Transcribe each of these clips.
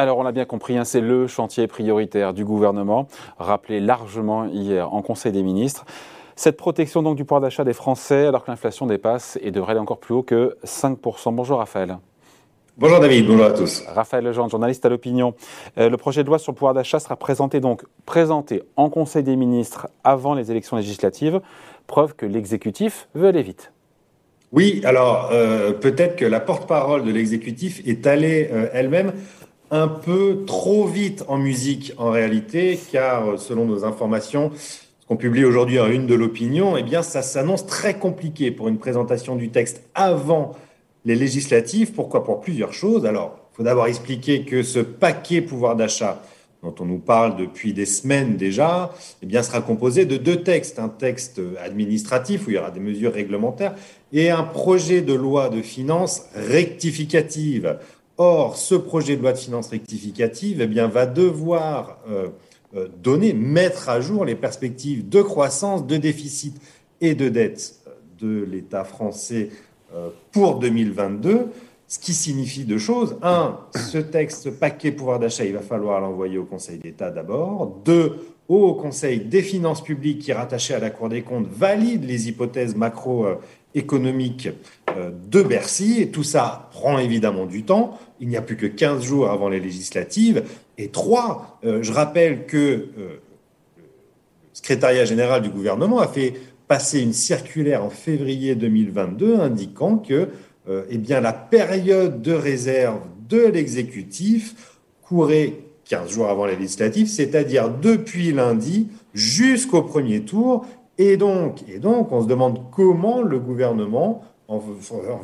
Alors on l'a bien compris, hein, c'est le chantier prioritaire du gouvernement, rappelé largement hier en Conseil des ministres. Cette protection donc du pouvoir d'achat des Français alors que l'inflation dépasse et devrait aller encore plus haut que 5%. Bonjour Raphaël. Bonjour David, bonjour à tous. Raphaël Legendre, journaliste à l'opinion. Euh, le projet de loi sur le pouvoir d'achat sera présenté donc présenté en Conseil des ministres avant les élections législatives, preuve que l'exécutif veut aller vite. Oui, alors euh, peut-être que la porte-parole de l'exécutif est allée euh, elle-même un peu trop vite en musique en réalité, car selon nos informations, ce qu'on publie aujourd'hui en une de l'opinion, eh bien ça s'annonce très compliqué pour une présentation du texte avant les législatives. Pourquoi? Pour plusieurs choses. Alors, il faut d'abord expliquer que ce paquet pouvoir d'achat dont on nous parle depuis des semaines déjà, eh bien, sera composé de deux textes. Un texte administratif où il y aura des mesures réglementaires et un projet de loi de finances rectificative. Or, ce projet de loi de finances rectificative eh va devoir euh, euh, donner, mettre à jour les perspectives de croissance, de déficit et de dette de l'État français euh, pour 2022, ce qui signifie deux choses. Un, ce texte, ce paquet pouvoir d'achat, il va falloir l'envoyer au Conseil d'État d'abord. Deux, au Conseil des finances publiques qui est rattaché à la Cour des comptes valide les hypothèses macroéconomiques euh, de Bercy. Et tout ça prend évidemment du temps. Il n'y a plus que 15 jours avant les législatives. Et trois, euh, je rappelle que le secrétariat général du gouvernement a fait passé une circulaire en février 2022 indiquant que euh, eh bien, la période de réserve de l'exécutif courait 15 jours avant les législatives, c'est-à-dire depuis lundi jusqu'au premier tour. Et donc, on se demande comment le gouvernement, en,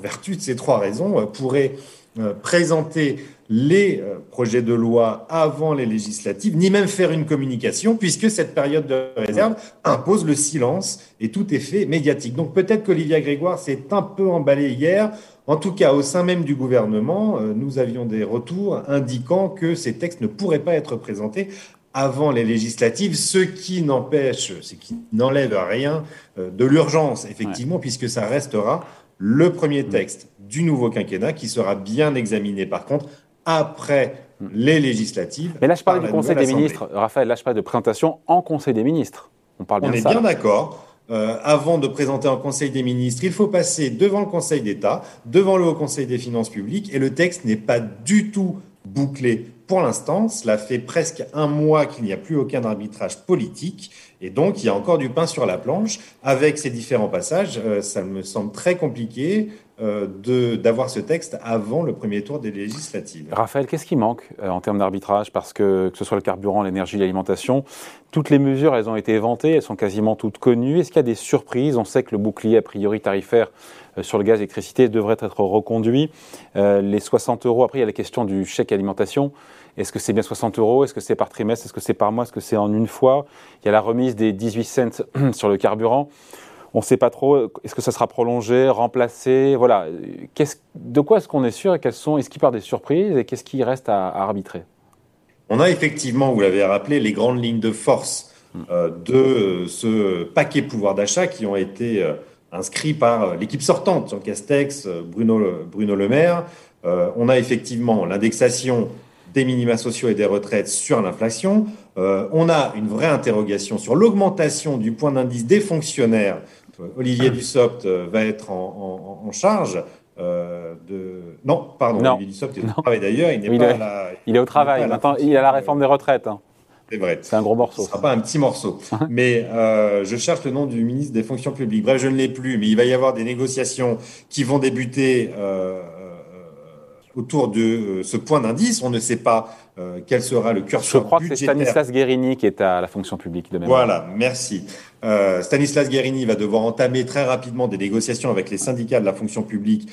vertu de ces trois raisons, euh, pourrait euh, présenter les euh, projets de loi avant les législatives, ni même faire une communication, puisque cette période de réserve impose le silence et tout fait médiatique. Donc peut-être qu'Olivia Grégoire s'est un peu emballée hier. En tout cas, au sein même du gouvernement, nous avions des retours indiquant que ces textes ne pourraient pas être présentés avant les législatives, ce qui n'empêche, ce qui n'enlève rien de l'urgence, effectivement, puisque ça restera le premier mm. texte du nouveau quinquennat qui sera bien examiné par contre après mm. les législatives. Mais là, je parle du Conseil des ministres. Raphaël, là, je parle de présentation en Conseil des ministres. On parle bien On est bien d'accord. Euh, avant de présenter en Conseil des ministres, il faut passer devant le Conseil d'État, devant le Haut Conseil des finances publiques, et le texte n'est pas du tout bouclé pour l'instant. Cela fait presque un mois qu'il n'y a plus aucun arbitrage politique. Et donc, il y a encore du pain sur la planche. Avec ces différents passages, euh, ça me semble très compliqué d'avoir ce texte avant le premier tour des législatives. Raphaël, qu'est-ce qui manque euh, en termes d'arbitrage? Parce que, que ce soit le carburant, l'énergie, l'alimentation, toutes les mesures, elles ont été éventées, elles sont quasiment toutes connues. Est-ce qu'il y a des surprises? On sait que le bouclier, a priori, tarifaire sur le gaz et l'électricité devrait être reconduit. les 60 euros, après, il y a la question du chèque alimentation. Est-ce que c'est bien 60 euros? Est-ce que c'est par trimestre? Est-ce que c'est par mois? Est-ce que c'est en une fois? Il y a la remise des 18 cents sur le carburant. On ne sait pas trop. Est-ce que ça sera prolongé, remplacé Voilà. de quoi est-ce qu'on est sûr et quelles sont Est-ce qu'il part des surprises et qu'est-ce qui reste à, arbitrer? On a effectivement, vous l'avez rappelé, les grandes lignes de force hmm. euh, de ce paquet pouvoir d'achat qui ont été euh, inscrits par euh, l'équipe sortante, Jean Castex, Bruno, Bruno Le Maire. on a effectivement l'indexation des minima sociaux et des retraites sur l'inflation. Euh, on a une vraie interrogation sur l'augmentation du point d'indice des fonctionnaires. Euh, Olivier Dussopt euh, va être en, charge de. Non, pardon, Olivier Dussopt est au travail d'ailleurs. Il, il est au travail. Maintenant, il y a la réforme des retraites. Hein. C'est vrai. C'est un gros morceau. Ce ne sera pas un petit morceau. mais je cherche le nom du ministre des Fonctions publiques. Bref, je ne l'ai plus, mais il va y avoir des négociations qui vont débuter autour de euh, ce point d'indice. On ne sait pas euh, quel sera le curseur Je crois que c'est Stanislas Guérini qui est à la fonction publique de même. Voilà, merci. Euh, Stanislas Guérini va devoir entamer très rapidement des négociations avec les syndicats de la fonction publique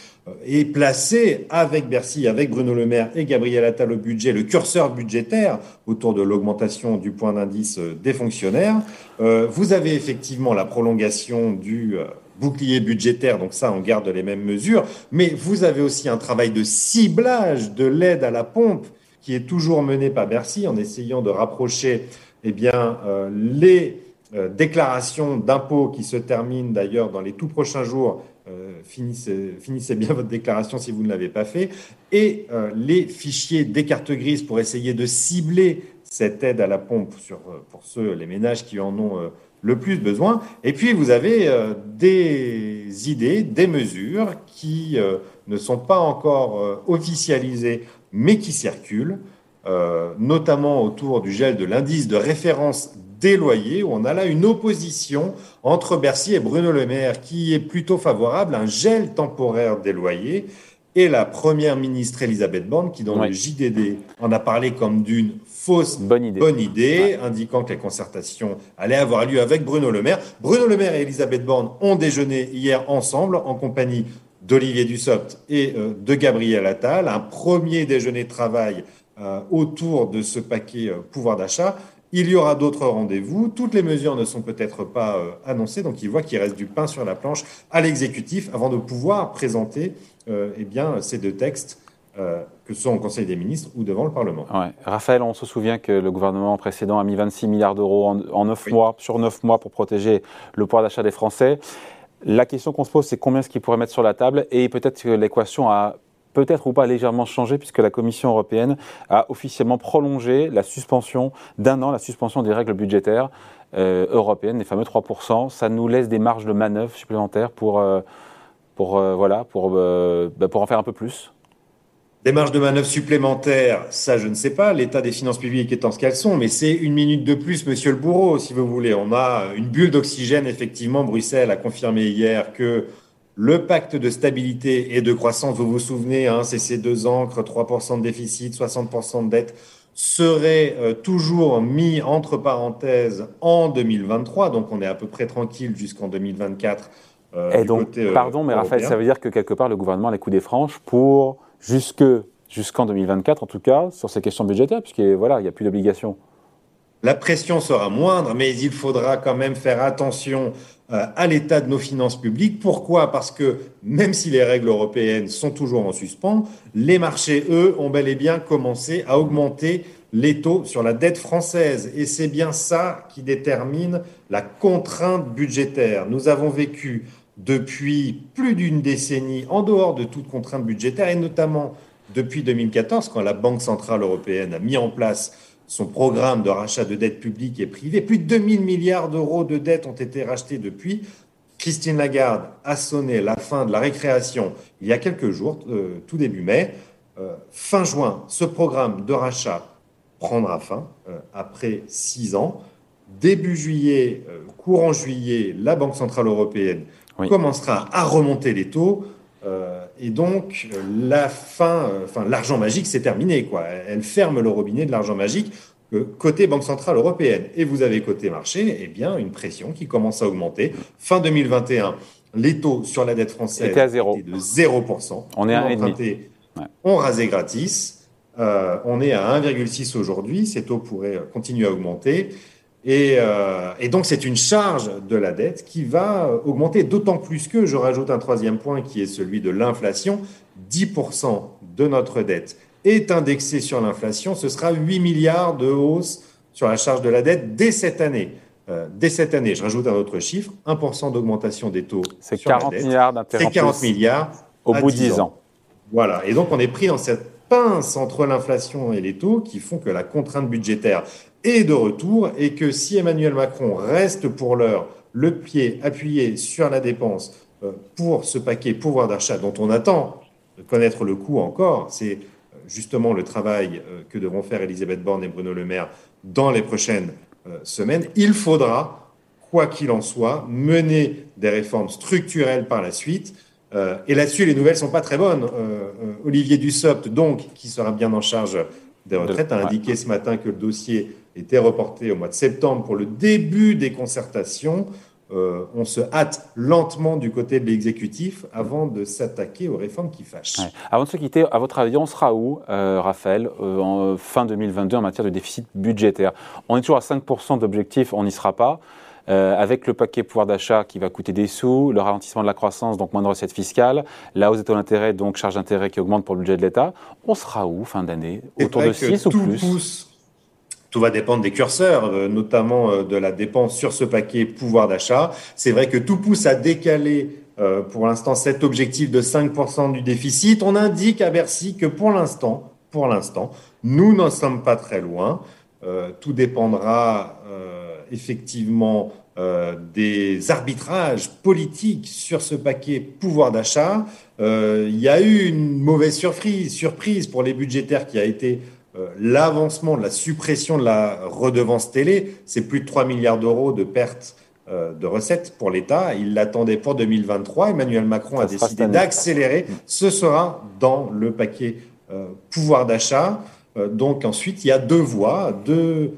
et placer avec Bercy, avec Bruno Le Maire et Gabriel Attal au budget le curseur budgétaire autour de l'augmentation du point d'indice des fonctionnaires. vous avez effectivement la prolongation du bouclier budgétaire, donc ça, on garde les mêmes mesures, mais vous avez aussi un travail de ciblage de l'aide à la pompe qui est toujours mené par Bercy en essayant de rapprocher eh bien, euh, les euh, déclarations d'impôts qui se terminent d'ailleurs dans les tout prochains jours finissez, finissez, bien votre déclaration si vous ne l'avez pas fait. Et les fichiers des cartes grises pour essayer de cibler cette aide à la pompe sur, pour ceux, les ménages qui en ont le plus besoin. Et puis, vous avez des idées, des mesures qui ne sont pas encore officialisées, mais qui circulent. Euh, notamment autour du gel de l'indice de référence des loyers, où on a là une opposition entre Bercy et Bruno Le Maire, qui est plutôt favorable à un gel temporaire des loyers, et la première ministre Elisabeth Borne, qui dans le JDD en a parlé comme d'une fausse bonne idée, indiquant que les concertations allaient avoir lieu avec Bruno Le Maire. Bruno Le Maire et Elisabeth Borne ont déjeuné hier ensemble en compagnie d'Olivier Dussopt et euh, de Gabriel Attal. Un premier déjeuner de travail euh, autour de ce paquet euh, pouvoir d'achat. Il y aura d'autres rendez-vous. Toutes les mesures ne sont peut-être pas annoncées, donc il voit qu'il reste du pain sur la planche à l'exécutif avant de pouvoir présenter eh bien, ces deux textes que ce soit au Conseil des ministres ou devant le Parlement. Raphaël, on se souvient que le gouvernement précédent a mis 26 milliards d'euros en, 9 mois, sur 9 mois pour protéger le pouvoir d'achat des Français. La question qu'on se pose, c'est combien est-ce qu'ils pourraient mettre sur la table Et peut-être que l'équation a peut-être ou pas légèrement changé puisque la Commission européenne a officiellement prolongé la suspension d'un an, la suspension des règles budgétaires euh, européennes, les fameux 3%. Ça nous laisse des marges de manœuvre supplémentaires pour, euh, pour, euh, voilà, pour, bah, pour en faire un peu plus. Des marges de manœuvre supplémentaires, ça je ne sais pas. L'état des finances publiques étant ce qu'elles sont, mais c'est une minute de plus, monsieur le bourreau, si vous voulez. On a une bulle d'oxygène, effectivement. Bruxelles a confirmé hier que le pacte de stabilité et de croissance, vous vous souvenez, hein, c'est ces deux encres, 3% de déficit, 60% de dette, serait euh, toujours mis entre parenthèses en 2023. Donc on est à peu près tranquille jusqu'en 2024. Euh, et donc, euh, pardon, mais Raphaël, ça veut dire que quelque part, le gouvernement a les coups des franches pour jusque, jusqu'en 2024, en tout cas, sur ces questions budgétaires, puisqu'il voilà, n'y a plus d'obligation. La pression sera moindre, mais il faudra quand même faire attention euh, à l'état de nos finances publiques. Pourquoi? Parce que même si les règles européennes sont toujours en suspens, les marchés, eux, ont bel et bien commencé à augmenter les taux sur la dette française. Et c'est bien ça qui détermine la contrainte budgétaire. Nous avons vécu depuis plus d'une décennie en dehors de toute contrainte budgétaire, et notamment depuis 2014, quand la Banque centrale européenne a mis en place son programme de rachat de dettes publiques et privées. Plus de 2000 milliards d'euros de dettes ont été rachetés depuis. Christine Lagarde a sonné la fin de la récréation il y a quelques jours, euh, tout début mai. Euh, fin juin, ce programme de rachat prendra fin euh, après six ans. Début juillet, courant juillet, la Banque Centrale Européenne commencera à remonter les taux. Et donc, la fin, euh, enfin, l'argent magique, c'est terminé. Quoi. Elle ferme le robinet de l'argent magique euh, côté Banque Centrale Européenne. Et vous avez côté marché, eh bien, une pression qui commence à augmenter. Fin 2021, les taux sur la dette française étaient à zéro. de 0%. On est à 1,5. On rasait gratis. Euh, on est à 1,6 aujourd'hui. Ces taux pourraient continuer à augmenter. Euh, et, donc, c'est une charge de la dette qui va augmenter d'autant plus que, je rajoute un troisième point qui est celui de l'inflation, 10% de notre dette est indexé sur l'inflation, ce sera 8 milliards de hausse sur la charge de la dette dès cette année. Euh, dès cette année, je rajoute un autre chiffre, 1% d'augmentation des taux. C'est 40 milliards d'intérêts. C'est 40 milliards au bout de 10 ans. Voilà, et donc on est pris dans cette pince entre l'inflation et les taux qui font que la contrainte budgétaire est de retour et que si Emmanuel Macron reste pour l'heure le pied appuyé sur la dépense euh, pour ce paquet pouvoir d'achat dont on attend de connaître le coût encore, c'est euh, justement le travail euh, que devront faire Elisabeth Borne et Bruno Le Maire dans les prochaines semaines. Il faudra, quoi qu'il en soit, mener des réformes structurelles par la suite. Et là-dessus, les nouvelles sont pas très bonnes. Olivier Dussopt, donc, qui sera bien en charge des retraites, a indiqué ce matin que le dossier était reporté au mois de septembre pour le début des concertations. Euh, on se hâte lentement du côté de l'exécutif avant de s'attaquer aux réformes qui fâchent. Avant de se quitter, à votre avis, on sera où, euh, Raphaël, euh, en fin 2022 en matière de déficit budgétaire? On est toujours à 5% d'objectif, on n'y sera pas. Avec le paquet pouvoir d'achat qui va coûter des sous, le ralentissement de la croissance, donc moins de recettes fiscales, la hausse des taux d'intérêt, donc charge d'intérêt qui augmente pour le budget de l'État, on sera où fin d'année? Autour de 6 ou plus? tout va dépendre des curseurs, euh, notamment euh, de la dépense sur ce paquet pouvoir d'achat. C'est vrai que tout pousse à décaler pour l'instant cet objectif de 5% du déficit. On indique à Bercy que pour l'instant, pour l'instant, nous n'en sommes pas très loin. tout dépendra effectivement euh, des arbitrages politiques sur ce paquet pouvoir d'achat. Euh, il y a eu une mauvaise surprise, surprise pour les budgétaires qui a été euh, l'avancement de la suppression de la redevance télé. C'est plus de 3 milliards d'euros de pertes de recettes pour l'État. Il l'attendait pour 2023. Emmanuel Macron a décidé d'accélérer. Ce sera dans le paquet pouvoir d'achat. donc ensuite, il y a deux voies, deux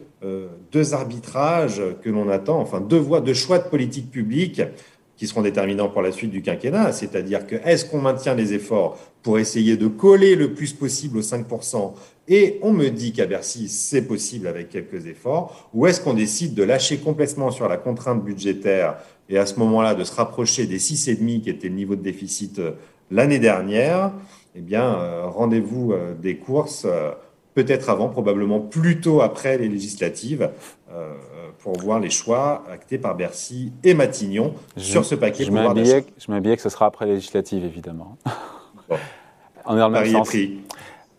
deux arbitrages que l'on attend, enfin deux voies, deux choix de politique publique qui seront déterminants pour la suite du quinquennat, c'est-à-dire que est-ce qu'on maintient les efforts pour essayer de coller le plus possible aux 5% et on me dit qu'à Bercy, c'est possible avec quelques efforts, ou est-ce qu'on décide de lâcher complètement sur la contrainte budgétaire et à ce moment-là de se rapprocher des 6,5 qui était le niveau de déficit euh, l'année dernière? Eh bien, euh, rendez-vous des courses peut-être avant, probablement plutôt après les législatives, euh, pour voir les choix actés par Bercy et Matignon sur ce paquet. Je m'habillais que ce sera après les législatives, évidemment. Bon. On est dans le même sens.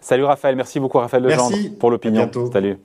Salut Raphaël, merci beaucoup Raphaël Legendre pour l'opinion. Salut.